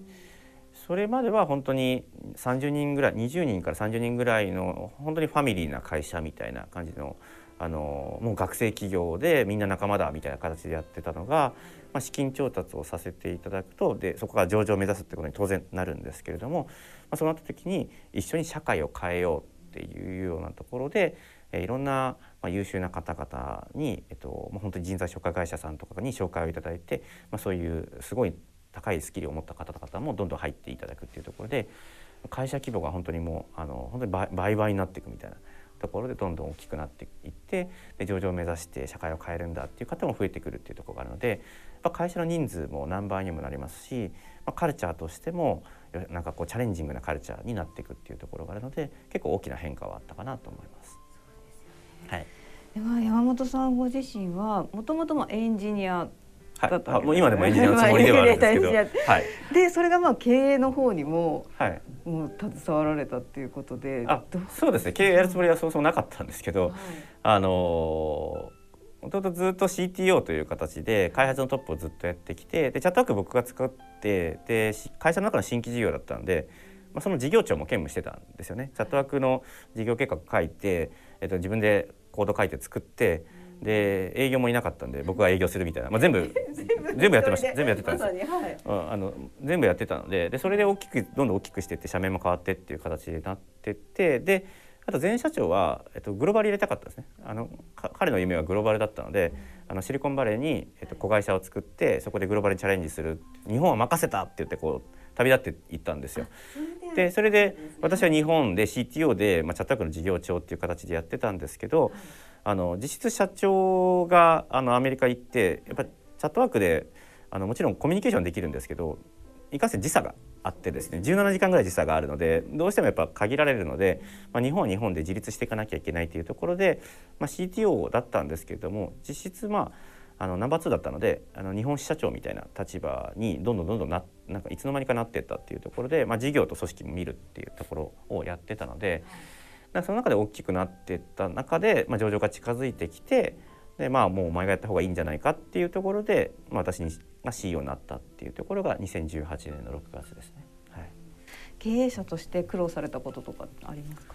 それまでは本当に30人ぐらい20人から30人ぐらいの本当にファミリーな会社みたいな感じのあのもう学生企業でみんな仲間だみたいな形でやってたのが、まあ、資金調達をさせていただくとでそこから上場を目指すってことに当然なるんですけれども、まあ、そうなった時に一緒に社会を変えようっていうようなところで、えー、いろんな、まあ、優秀な方々に、えっとまあ、本当に人材紹介会社さんとかに紹介をいただいて、まあ、そういうすごい高いスキルを持った方々もどんどん入っていただくっていうところで会社規模が本当にもうあの本当に倍倍になっていくみたいなところでどんどん大きくなっていってで上場を目指して社会を変えるんだっていう方も増えてくるっていうところがあるのでや会社の人数も何倍にもなりますし、まあ、カルチャーとしてもなんかこうチャレンジングなカルチャーになっていくっていうところがあるので結構大きな変化はあったかなと思います。はい、では山本さんご自身はもともとエンジニアだったもう今でもエンジニアのつもりではあるんですけど、はい、でそれがまあ経営の方にも、はい、もう携わられたっていうことであそうですね。経営やるつもりはそうそうなかったんですけど、はい、あのもともとずっと CTO という形で開発のトップをずっとやってきてでチャットワーク僕が使ってで会社の中の新規事業だったんで、まあ、その事業長も兼務してたんですよね。チャットワークの事業計画書いて、えっと、自分でコード書いて作って、で営業もいなかったんで僕が営業するみたいな、まあ、全部 全部やってました。全部やってたんですよ、はい、あの全部やってたのででそれで大きくどんどん大きくしていって社名も変わってっていう形になってってであと前社長は、えっと、グローバル入れたかったですね。あの彼の夢はグローバルだったのであのシリコンバレーに、えっと、子会社を作ってそこでグローバルにチャレンジする。日本は任せたって言ってこう旅立っていったんですよ。でそれで私は日本で CTO で、まあ、チャットワークの事業長っていう形でやってたんですけど、あの実質社長があのアメリカ行ってやっぱチャットワークであのもちろんコミュニケーションできるんですけどいかんせん時差があってですね17時間ぐらい時差があるのでどうしてもやっぱ限られるので、まあ、日本は日本で自立していかなきゃいけないというところで、まあ、CTO だったんですけれども実質まああのナンバー2だったのであの日本支社長みたいな立場にどんどんどんどんななんかいつの間にかなっていったっていうところで、まあ、事業と組織も見るっていうところをやってたので。その中で大きくなっていった中で、まあ、上場が近づいてきてでまあもうお前がやった方がいいんじゃないかっていうところで、まあ、私が CEO になったっていうところが2018年の6月ですね。はい、経営者として苦労されたこととかありますか？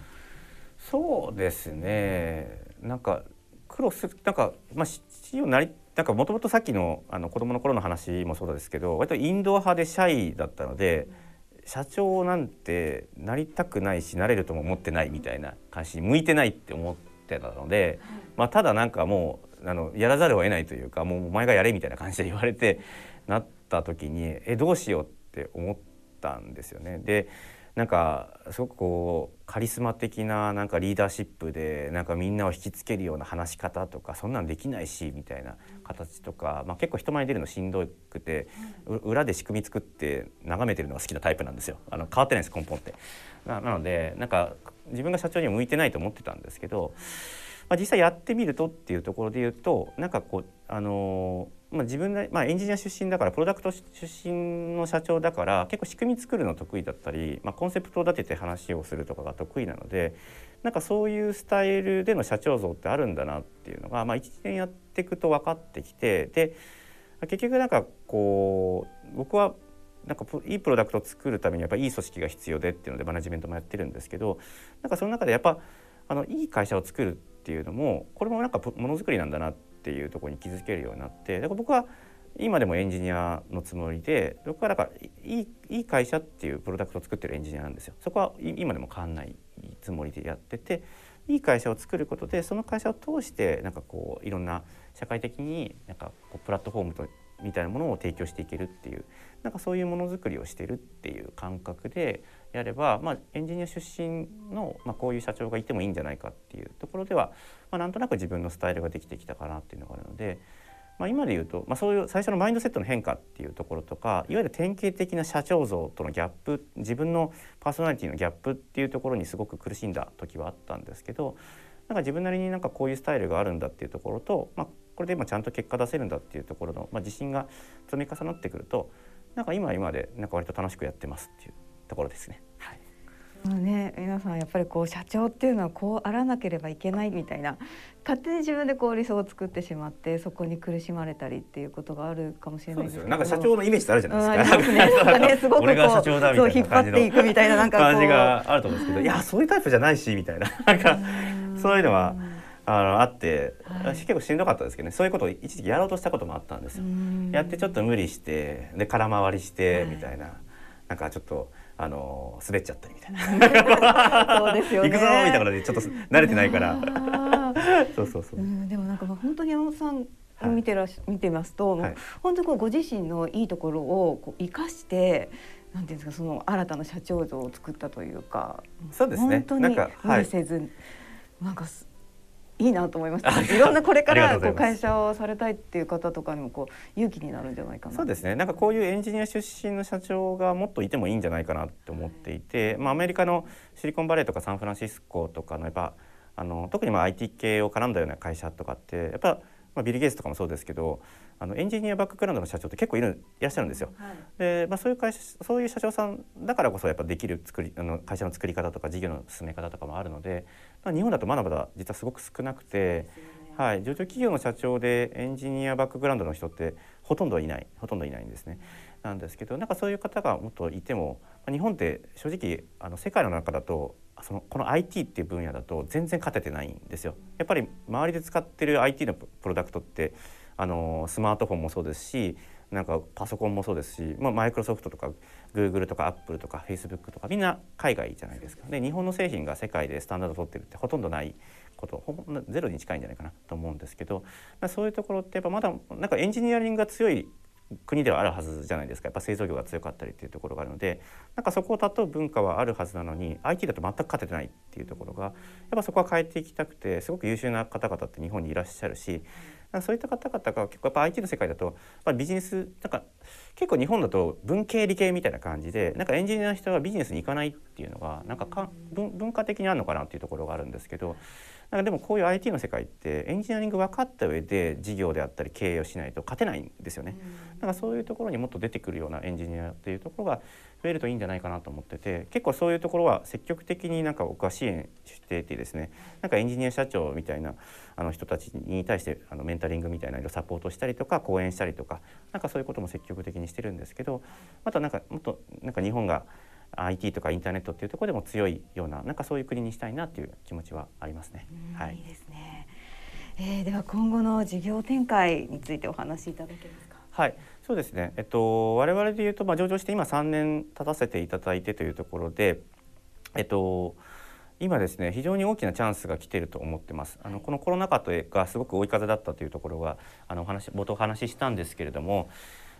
そうですねなんか苦労するなんか、まあ、CEO になりなんかもともとさっきのあの子供の頃の話もそうですけど割とインドア派でシャイだったので。うん社長なんてなりたくないしなれるとも思ってないみたいな感じ向いてないって思ってたので、まあ、ただなんかもうあのやらざるを得ないというかもうお前がやれみたいな感じで言われてなった時にえどうしようって思ったんですよね。でなんかすごくこうカリスマ的ななんかリーダーシップでなんかみんなを引きつけるような話し方とかそんなんできないしみたいな形とか、まあ、結構人前に出るのしんどくて裏で仕組み作って眺めてるのが好きなタイプなんですよあの変わってないです根本って。なのでなんか自分が社長には向いてないと思ってたんですけど、まあ、実際やってみるとっていうところで言うとなんかこうあのまあ、自分で、まあ、エンジニア出身だからプロダクト出身の社長だから結構仕組み作るの得意だったり、まあ、コンセプトを立てて話をするとかが得意なのでなんかそういうスタイルでの社長像ってあるんだなっていうのが、まあ、1年やっていくと分かってきてで結局なんかこう僕はなんかいいプロダクトを作るためにやっぱいい組織が必要でっていうのでマネジメントもやってるんですけどなんかその中でやっぱあのいい会社を作るっていうのもこれもなんかものづくりなんだなってっていうとこに気づけるようになってだから僕は今でもエンジニアのつもりで僕はだからいいいい会社っていうプロダクトを作ってるエンジニアなんですよ。そこは今でも変わんないつもりでやってていい会社を作ることでその会社を通してなんかこういろんな社会的になんかこうプラットフォームとみたいなものを提供していけるっていうなんかそういうものづくりをしてるっていう感覚でやれば、まあ、エンジニア出身の、まあ、こういう社長がいてもいいんじゃないかっていうところでは、まあ、なんとなく自分のスタイルができてきたかなっていうのがあるので、まあ、今で言うと、まあ、そういう最初のマインドセットの変化っていうところとかいわゆる典型的な社長像とのギャップ自分のパーソナリティのギャップっていうところにすごく苦しんだ時はあったんですけどなんか自分なりになんかこういうスタイルがあるんだっていうところと、まあ、これで今ちゃんと結果出せるんだっていうところの、まあ、自信が積み重なってくるとなんか今今でなんか割と楽しくやってますっていうところですね。はいまあね、皆さんやっぱりこう社長っていうのはこうあらなければいけないみたいな。勝手に自分でこう理想を作ってしまってそこに苦しまれたりっていうことがあるかもしれないですけど。なんか社長のイメージってあるじゃないですか？ね、なんかね すごくこうそう引っ張っていくみたいななんか感じがあると思うんですけどいやそういうタイプじゃないしみたいな。なんかそういうのは。あのあって、はい、結構しんどかったですけどね。そういうことを一時期やろうとしたこともあったんですよ。やってちょっと無理してで空回りしてみたいな、はい、なんかちょっとあの滑っちゃったりみたいな。そうですよ、ね、行くぞみたいなことでちょっと慣れてないから。そうそうそう、うん、でもなんか本当に山本さん見てらし、はい、見てますと、はい、本当にこうご自身のいいところをこう生かしてなんていうんですかその新たな社長像を作ったというかそうですね。本当に無理せず、はい。なんかいいなと思いました。いろんなこれからこう会社をされたいっていう方とかにもこう勇気になるんじゃないかな。そうですね。なんかこういうエンジニア出身の社長がもっといてもいいんじゃないかなって思っていて、まあアメリカのシリコンバレーとかサンフランシスコとかのやっぱあの特にまあ IT 系を絡んだような会社とかってやっぱまあ、ビル・ゲイツとかもそうですけどあのエンジニアバックグラウンドの社長って結構いるいらっしゃるんですよ。はい、で、まあ、そういう会社そういう社長さんだからこそやっぱできる作りあの会社の作り方とか事業の進め方とかもあるので、まあ、日本だとまだまだ実はすごく少なくて。はい、上場企業の社長でエンジニアバックグラウンドの人ってほとんどいないほとんどいないんですね。なんですけどなんかそういう方がもっといても日本って正直あの世界の中だとそのこの IT っていう分野だと全然勝ててないんですよ。やっぱり周りで使ってる IT のプロダクトってあのスマートフォンもそうですしなんかパソコンもそうですし、まあ、マイクロソフトとかグーグルとかアップルとかフェイスブックとかみんな海外じゃないですか。で日本の製品が世界でスタンダード取ってるってほとんどないことほぼゼロに近いんじゃないかなと思うんですけど、まあ、そういうところってやっぱまだなんかエンジニアリングが強い国ではあるはずじゃないですかやっぱ製造業が強かったりっていうところがあるのでなんかそこを尊う文化はあるはずなのに IT だと全く勝ててないっていうところがやっぱそこは変えていきたくてすごく優秀な方々って日本にいらっしゃるしそういった方々が結構やっぱ IT の世界だとまビジネスなんか結構日本だと文系理系みたいな感じでなんかエンジニアの人はビジネスに行かないっていうのがなんかか文化的にあるのかなっていうところがあるんですけどなんかでもこういう IT の世界ってエンジニアリング分かった上で事業であったり経営をしないと勝てないんですよね。なんかそういうところにもっと出てくるようなエンジニアっていうところが増えるといいんじゃないかなと思ってて結構そういうところは積極的になんか僕は支援していてですねなんかエンジニア社長みたいなあの人たちに対してあのメンタリングみたいな色サポートしたりとか講演したりとかなんかそういうことも積極的にしてるんですけどまたなんかもっとなんか日本が IT とかインターネットっていうところでも強いようななんかそういう国にしたいなっていう気持ちはありますね。はい、いいですね。えー、では今後の事業展開についてお話しいただけますか？はい、そうですね。えっと我々で言うとまあ上場して今3年経たせていただいてというところで、えっと今ですね非常に大きなチャンスが来ていると思ってます。あのこのコロナ禍とがすごく追い風だったというところがあのお話冒頭お話ししたんですけれども。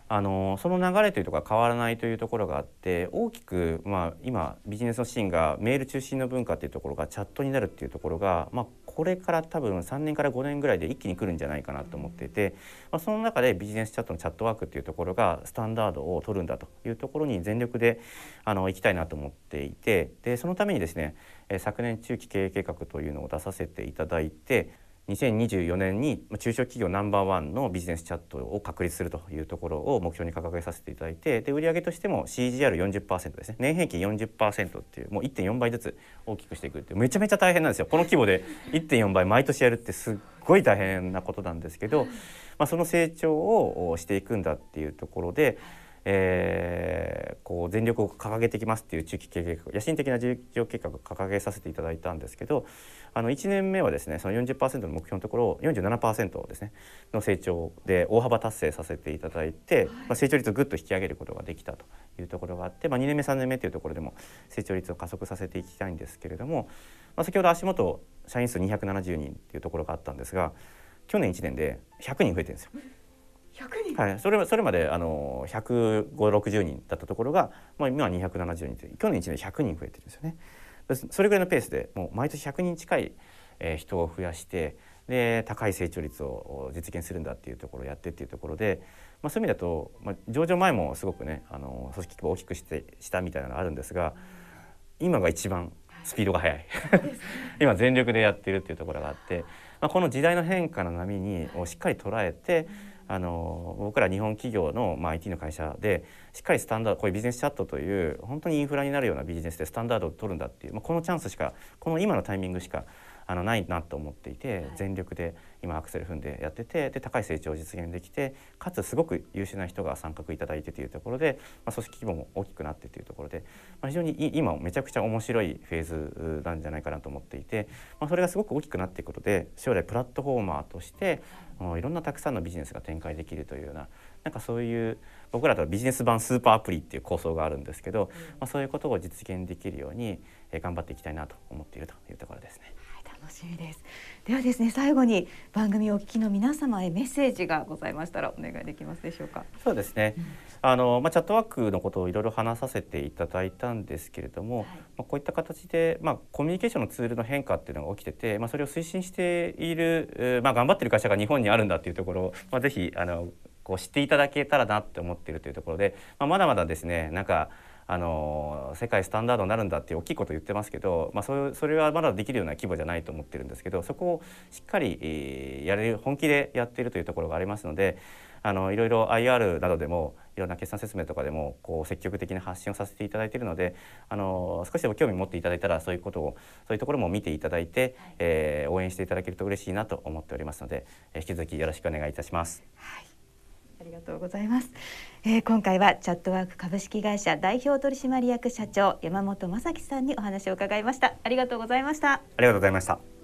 あのその流れというところが変わらないというところがあって大きく、まあ、今ビジネスのシーンがメール中心の文化っていうところがチャットになるっていうところが、まあ、これから多分3年から5年ぐらいで一気に来るんじゃないかなと思っていて、まあ、その中でビジネスチャットのチャットワークっていうところがスタンダードを取るんだというところに全力であの行きたいなと思っていてでそのためにですね昨年中期経営計画というのを出させていただいて2024年に中小企業ナンバーワンのビジネスチャットを確立するというところを目標に掲げさせていただいてで売上としても CGR40% ですね年平均40%っていうもう1.4倍ずつ大きくしていくってめちゃめちゃ大変なんですよこの規模で1.4倍毎年やるってすっごい大変なことなんですけど、まあ、その成長をしていくんだっていうところで。えー、こう全力を掲げていきますっていう中期経営計画野心的な事業計画を掲げさせていただいたんですけどあの1年目はですねその40%の目標のところを47%ですねの成長で大幅達成させていただいて、まあ、成長率をぐっと引き上げることができたというところがあって、まあ、2年目3年目というところでも成長率を加速させていきたいんですけれども、まあ、先ほど足元社員数270人っていうところがあったんですが去年1年で100人増えてるんですよ。はい、それそれまであの15060人だったところが、まあ、今は270人と去年1年100人増えてるんですよね。それぐらいのペースでもう毎年100人近い、えー、人を増やしてで高い成長率を実現するんだっていうところをやってっていうところで、まあ、そういう意味だと、まあ、上場前もすごくねあの組織規模を大きくしてしたみたいなのがあるんですが今が一番スピードが速い。今全力でやってるっていうところがあって、まあ、この時代の変化の波にをしっかり捉えてあの僕ら日本企業の、まあ、IT の会社でしっかりスタンダードこういうビジネスチャットという本当にインフラになるようなビジネスでスタンダードを取るんだっていう、まあ、このチャンスしかこの今のタイミングしかあのないなと思っていて全力で今アクセル踏んでやっててで高い成長を実現できてかつすごく優秀な人が参画いただいてというところで、まあ、組織規模も大きくなってというところで、まあ、非常に今めちゃくちゃ面白いフェーズなんじゃないかなと思っていて、まあ、それがすごく大きくなっていくことで将来プラットフォーマーとしてい。ろんなたくさんのビジネスが展開できるというようななんかそういう僕らとはビジネス版スーパーアプリっていう構想があるんですけど、まあ、そういうことを実現できるように頑張っていきたいなと思っているというところですね。しみです。ではですね最後に番組をお聞きの皆様へメッセージがございましたらお願いできますでしょうか。そうですね、うん、あのまあチャットワークのことをいろいろ話させていただいたんですけれども、はい、まあこういった形でまあコミュニケーションのツールの変化っていうのが起きてて、まあそれを推進しているまあ頑張ってる会社が日本にあるんだっていうところをまあぜひあのこう知っていただけたらなって思っているというところで、まあまだまだですねなんかあの世界スタンダードになるんだって大きいこと言ってますけど、まあ、それそれはまだできるような規模じゃないと思ってるんですけどそこをしっかり、えー、やれる本気でやっているというところがありますのであのいろいろ IR などでもいろんな決算説明とかでもこう積極的な発信をさせていただいているのであの少しでも興味持っていただいたらそういうことをそういうところも見ていただいて、はい、えー、応援していただけると嬉しいなと思っておりますので、えー、引き続きよろしくお願いいたします。はいありがとうございます、えー、今回はチャットワーク株式会社代表取締役社長山本正樹さんにお話を伺いました。ありがとうございました。ありがとうございました。